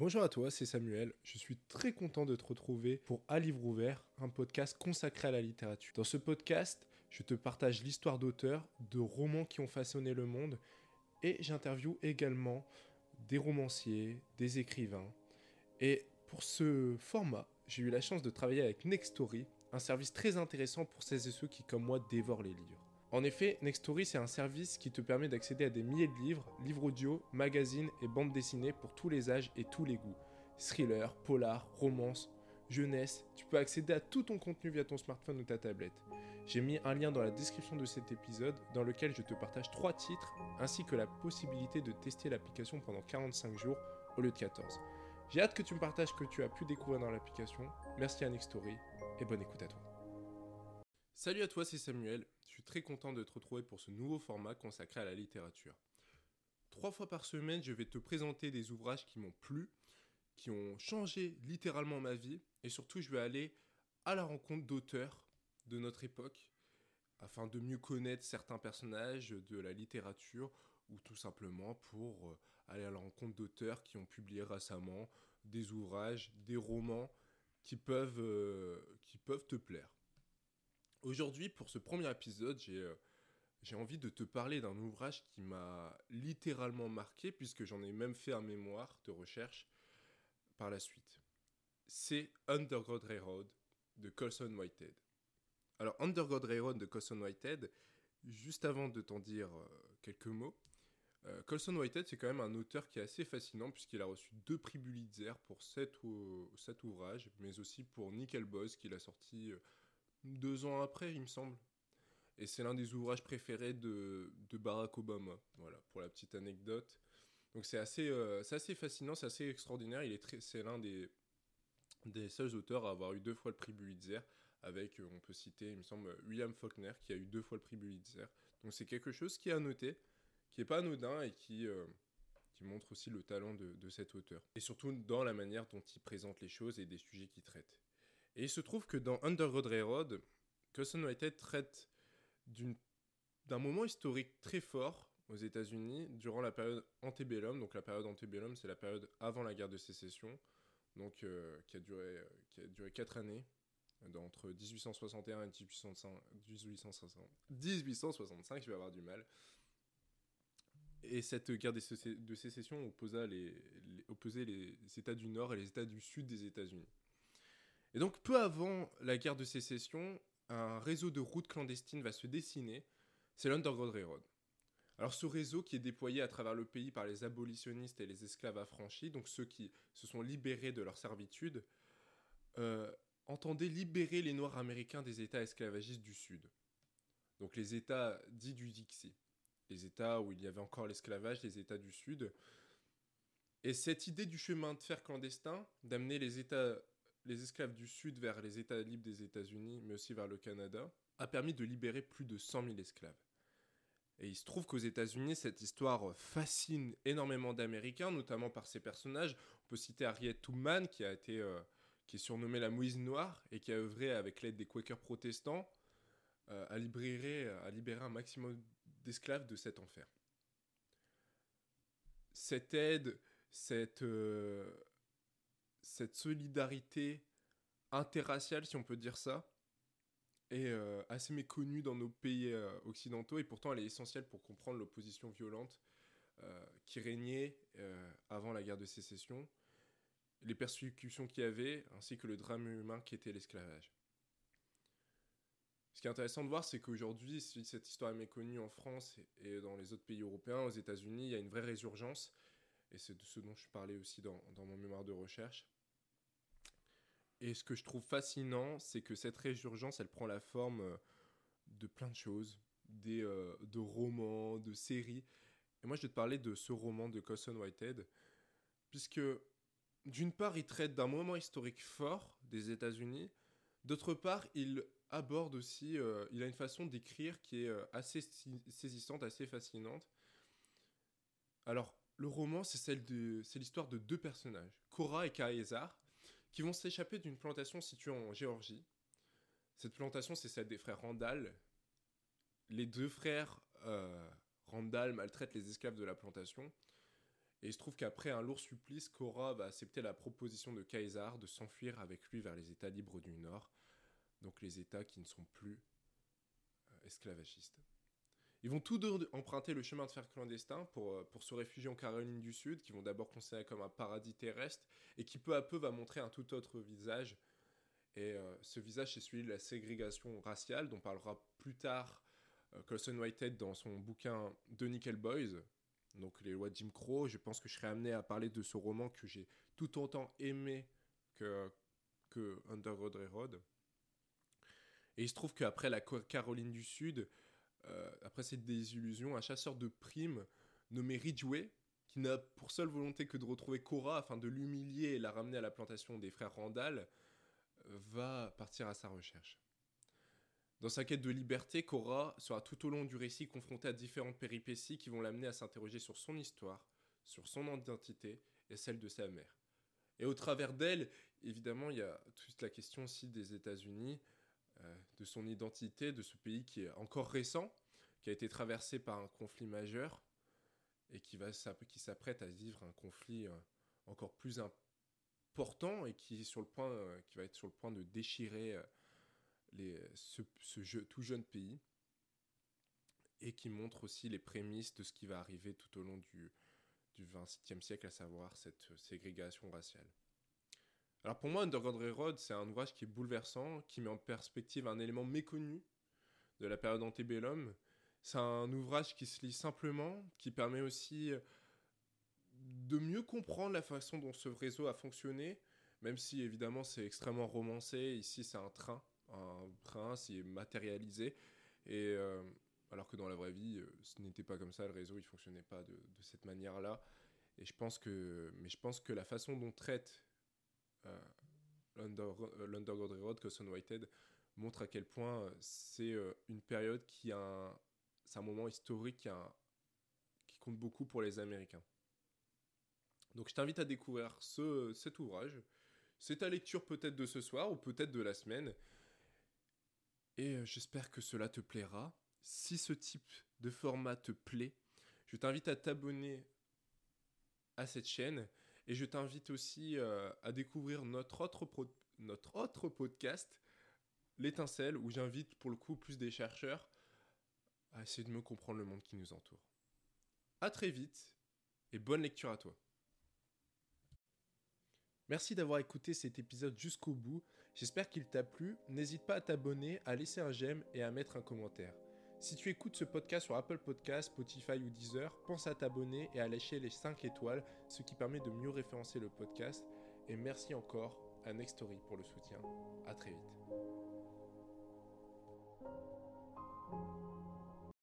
Bonjour à toi, c'est Samuel. Je suis très content de te retrouver pour À Livre Ouvert, un podcast consacré à la littérature. Dans ce podcast, je te partage l'histoire d'auteurs, de romans qui ont façonné le monde, et j'interviewe également des romanciers, des écrivains. Et pour ce format, j'ai eu la chance de travailler avec Nextory, un service très intéressant pour celles et ceux qui, comme moi, dévorent les livres. En effet, Nextory, c'est un service qui te permet d'accéder à des milliers de livres, livres audio, magazines et bandes dessinées pour tous les âges et tous les goûts. Thriller, polar, romance, jeunesse, tu peux accéder à tout ton contenu via ton smartphone ou ta tablette. J'ai mis un lien dans la description de cet épisode dans lequel je te partage 3 titres ainsi que la possibilité de tester l'application pendant 45 jours au lieu de 14. J'ai hâte que tu me partages ce que tu as pu découvrir dans l'application. Merci à Nextory et bonne écoute à toi. Salut à toi, c'est Samuel. Très content de te retrouver pour ce nouveau format consacré à la littérature. Trois fois par semaine, je vais te présenter des ouvrages qui m'ont plu, qui ont changé littéralement ma vie, et surtout, je vais aller à la rencontre d'auteurs de notre époque, afin de mieux connaître certains personnages de la littérature, ou tout simplement pour euh, aller à la rencontre d'auteurs qui ont publié récemment des ouvrages, des romans qui peuvent, euh, qui peuvent te plaire. Aujourd'hui, pour ce premier épisode, euh, j'ai envie de te parler d'un ouvrage qui m'a littéralement marqué, puisque j'en ai même fait un mémoire de recherche par la suite. C'est Underground Railroad de Colson Whitehead. Alors, Underground Railroad de Colson Whitehead, juste avant de t'en dire euh, quelques mots, euh, Colson Whitehead, c'est quand même un auteur qui est assez fascinant puisqu'il a reçu deux prix Pulitzer pour cet, cet, ouvrage, mais aussi pour Nickel Boss qu'il a sorti deux ans après, il me semble. Et c'est l'un des ouvrages préférés de, Barack Obama. Voilà, pour la petite anecdote. Donc c'est assez, euh, assez fascinant, c'est assez extraordinaire. Il est c'est l'un des, des seuls auteurs à avoir eu deux fois le prix Pulitzer. Avec, euh, on peut citer, il me semble, William Faulkner qui a eu deux fois le prix Pulitzer. Donc c'est quelque chose qui est à noter, qui n'est pas anodin et qui, euh, qui montre aussi le talent de, de cet auteur. Et surtout dans la manière dont il présente les choses et des sujets qu'il traite. Et il se trouve que dans Underground Railroad, Cousin Whitehead traite d'un moment historique très fort aux États-Unis durant la période antebellum. Donc la période antebellum, c'est la période avant la guerre de sécession, donc euh, qui a duré qui a duré quatre années, entre 1861 et 1865, 1865, je vais avoir du mal. Et cette guerre de sécession opposa les, opposait les États du Nord et les États du Sud des États-Unis. Et donc peu avant la guerre de sécession, un réseau de routes clandestines va se dessiner, c'est l'Underground Railroad. Alors ce réseau qui est déployé à travers le pays par les abolitionnistes et les esclaves affranchis, donc ceux qui se sont libérés de leur servitude, euh, entendait libérer les Noirs américains des États esclavagistes du Sud. Donc les États dits du Dixie, les États où il y avait encore l'esclavage, les États du Sud. Et cette idée du chemin de fer clandestin, d'amener les États les esclaves du Sud vers les États libres des États-Unis, mais aussi vers le Canada, a permis de libérer plus de 100 000 esclaves. Et il se trouve qu'aux États-Unis, cette histoire fascine énormément d'Américains, notamment par ses personnages. On peut citer Harriet Tubman, qui a été, euh, est surnommée la Moïse Noire et qui a œuvré avec l'aide des Quakers protestants euh, à, libérer, à libérer un maximum d'esclaves de cet enfer. Cette aide, cette, euh, cette solidarité interraciale, si on peut dire ça, est euh, assez méconnue dans nos pays euh, occidentaux et pourtant elle est essentielle pour comprendre l'opposition violente euh, qui régnait avant la guerre de sécession, les persécutions qu'il y avait, ainsi que le drame humain qui était l'esclavage. Ce qui est intéressant de voir, c'est qu'aujourd'hui, si cette histoire est méconnue en France et dans les autres pays européens, aux États-Unis, il y a une vraie résurgence et c'est de ce dont je parlais aussi dans, mon mémoire de recherche. Et ce que je trouve fascinant, c'est que cette résurgence, elle prend la forme euh, de plein de choses, des, euh, de romans, de séries. Et moi, je vais te parler de ce roman de Colson Whitehead, puisque d'une part, il traite d'un moment historique fort des États-Unis, d'autre part, il aborde aussi, euh, il a une façon d'écrire qui est assez saisissante, assez fascinante. Alors, le roman, c'est l'histoire de deux personnages, Cora et Caesar, qui vont s'échapper d'une plantation située en Géorgie. Cette plantation, c'est celle des frères Randall. Les deux frères euh, Randall maltraitent les esclaves de la plantation. Et il se trouve qu'après un lourd supplice, Korra va accepter la proposition de Caesar de s'enfuir avec lui vers les États libres du Nord, donc les États qui ne sont plus euh, esclavagistes. Ils vont tous deux emprunter le chemin de fer clandestin pour, euh, pour se réfugier en Caroline du Sud, qui vont d'abord considérer comme un paradis terrestre, et qui peu à peu va montrer un tout autre visage. Et euh, ce visage, c'est celui de la ségrégation raciale, dont parlera plus tard Colson Whitehead dans son bouquin The Nickel Boys, donc les lois de Jim Crow. Je pense que je serai amené à parler de ce roman que j'ai tout autant aimé que, que Underground Railroad. Et il se trouve qu'après la Caroline du Sud, euh, après cette désillusion, un chasseur de primes nommé Ridgway, qui n'a pour seule volonté que de retrouver Cora afin de l'humilier et la ramener à la plantation des frères Randall, va partir à sa recherche. Dans sa quête de liberté, Cora sera tout au long du récit confrontée à différentes péripéties qui vont l'amener à s'interroger sur son histoire, sur son identité et celle de sa mère. Et au travers d'elle, évidemment, il y a toute la question aussi des États-Unis, euh, de son identité, de ce pays qui est encore récent, qui a été traversé par un conflit majeur et qui, s'apprête à vivre un conflit euh, encore plus important et qui, sur le point, euh, va être sur le point de déchirer ce, tout jeune pays et qui montre aussi les prémices de ce qui va arriver tout au long du, du siècle, à savoir cette ségrégation raciale. Alors pour moi, Underground Railroad, c'est un ouvrage qui est bouleversant, qui met en perspective un élément méconnu de la période antébellum. C'est un ouvrage qui se lit simplement, qui permet aussi de mieux comprendre la façon dont ce réseau a fonctionné, même si évidemment c'est extrêmement romancé. Ici, c'est un train un prince est matérialisé. Et euh, alors que dans la vraie vie, euh, ce n'était pas comme ça. Le réseau, il fonctionnait pas de, cette manière-là. Et je pense que, mais je pense que la façon dont traite euh, l'Underground Railroad, Cousin Whitehead, montre à quel point c'est une période qui a c'est un moment historique qui, a qui compte beaucoup pour les Américains. Donc je t'invite à découvrir ce, cet ouvrage. C'est ta lecture peut-être de ce soir ou peut-être de la semaine. Et euh, j'espère que cela te plaira. Si ce type de format te plaît, je t'invite à t'abonner à cette chaîne et je t'invite aussi euh, à découvrir notre autre, notre autre podcast, L'étincelle, où j'invite pour le coup plus des chercheurs à essayer de me comprendre le monde qui nous entoure. A très vite et bonne lecture à toi. Merci d'avoir écouté cet épisode jusqu'au bout. J'espère qu'il t'a plu. N'hésite pas à t'abonner, à laisser un j'aime et à mettre un commentaire. Si tu écoutes ce podcast sur Apple Podcasts, Spotify ou Deezer, pense à t'abonner et à lâcher les 5 étoiles, ce qui permet de mieux référencer le podcast. Et merci encore à Nextory pour le soutien. A très vite.